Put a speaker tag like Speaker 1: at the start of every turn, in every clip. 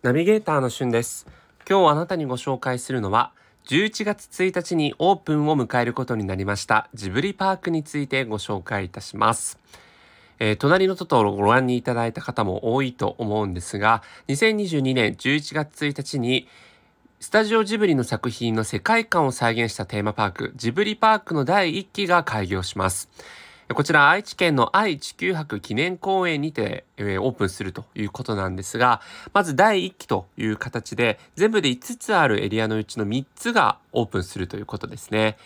Speaker 1: ナビゲーターのしゅんです。今日あなたにご紹介するのは11月1日にオープンを迎えることになりましたジブリパークについてご紹介いたします。えー、隣のトトロをご覧にいただいた方も多いと思うんですが2022年11月1日にスタジオジブリの作品の世界観を再現したテーマパークジブリパークの第1期が開業します。こちら愛知県の愛・地球博記念公園にて、オープンするということなんですが、まず第1期という形で、全部で5つあるエリアのうちの3つがオープンするということですね。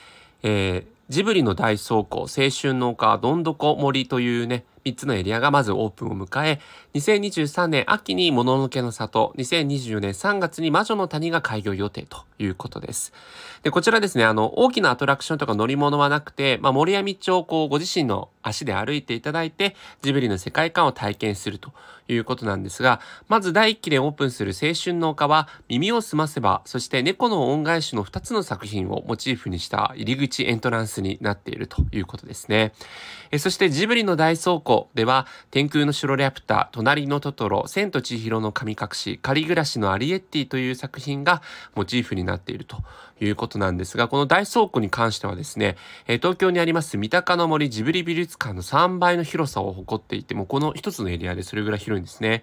Speaker 1: えー、ジブリの大倉庫、青春の丘、どんどこ森というね、3つのエリアがまずオープンを迎え、2023年秋にもののけの里、2024年3月に魔女の谷が開業予定ということです。で、こちらですね、あの、大きなアトラクションとか乗り物はなくて、まあ、森や道をこう、ご自身の足で歩いていただいて、ジブリの世界観を体験するということなんですが、まず第1期でオープンする青春の丘は、耳をすませば、そして猫の恩返しの2つの作品をモチーフにした入り口エントランスになっているということですね。えそしてジブリの大倉庫では、天空の城リャプター、隣のトトロ、千と千尋の神隠し、仮暮らしのアリエッティという作品がモチーフになっているなっているということなんですが、この大倉庫に関してはですね、え東京にあります三鷹の森ジブリ美術館の3倍の広さを誇っていて、もうこの一つのエリアでそれぐらい広いんですね。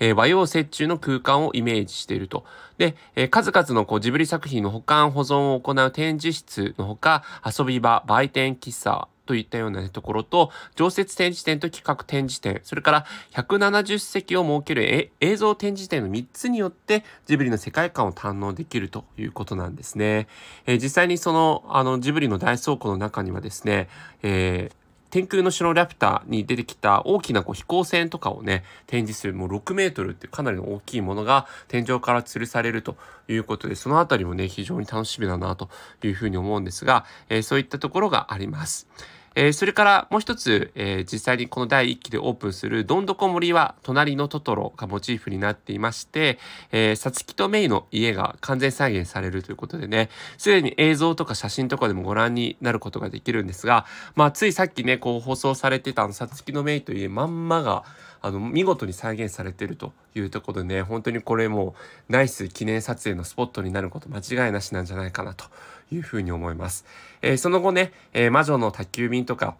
Speaker 1: えー、和洋折衷の空間をイメージしていると。で、えー、数々のこうジブリ作品の保管保存を行う展示室のほか、遊び場、売店、喫茶、といったような、ね、ところと、常設展示展と企画展示展、それから170席を設ける映像展示展の3つによってジブリの世界観を堪能できるということなんですね。えー、実際にその、あの、ジブリの大倉庫の中にはですね、えー天空の城ラピュタに出てきた大きなこう飛行船とかをね、展示するもう6メートルってかなりの大きいものが天井から吊るされるということで、そのあたりもね、非常に楽しみだなというふうに思うんですが、えー、そういったところがあります。えー、それからもう一つ、えー、実際にこの第1期でオープンするどんどこ森は隣のトトロがモチーフになっていまして、えー、さつきとメイの家が完全再現されるということでね、すでに映像とか写真とかでもご覧になることができるんですが、まあついさっきね、こう放送されてたあのさつきのメイというまんまが、あの見事に再現されてるというところでね本当にこれもうナイス記念撮影のスポットになること間違いなしなんじゃないかなというふうに思います。えー、その後ね、えー、魔女の宅急便とか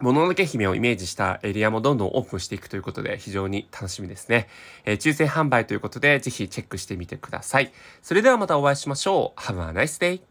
Speaker 1: もののけ姫をイメージしたエリアもどんどんオープンしていくということで非常に楽しみですね。えー、抽選販売ということでぜひチェックしてみてください。それではまたお会いしましょう。Have a nice day!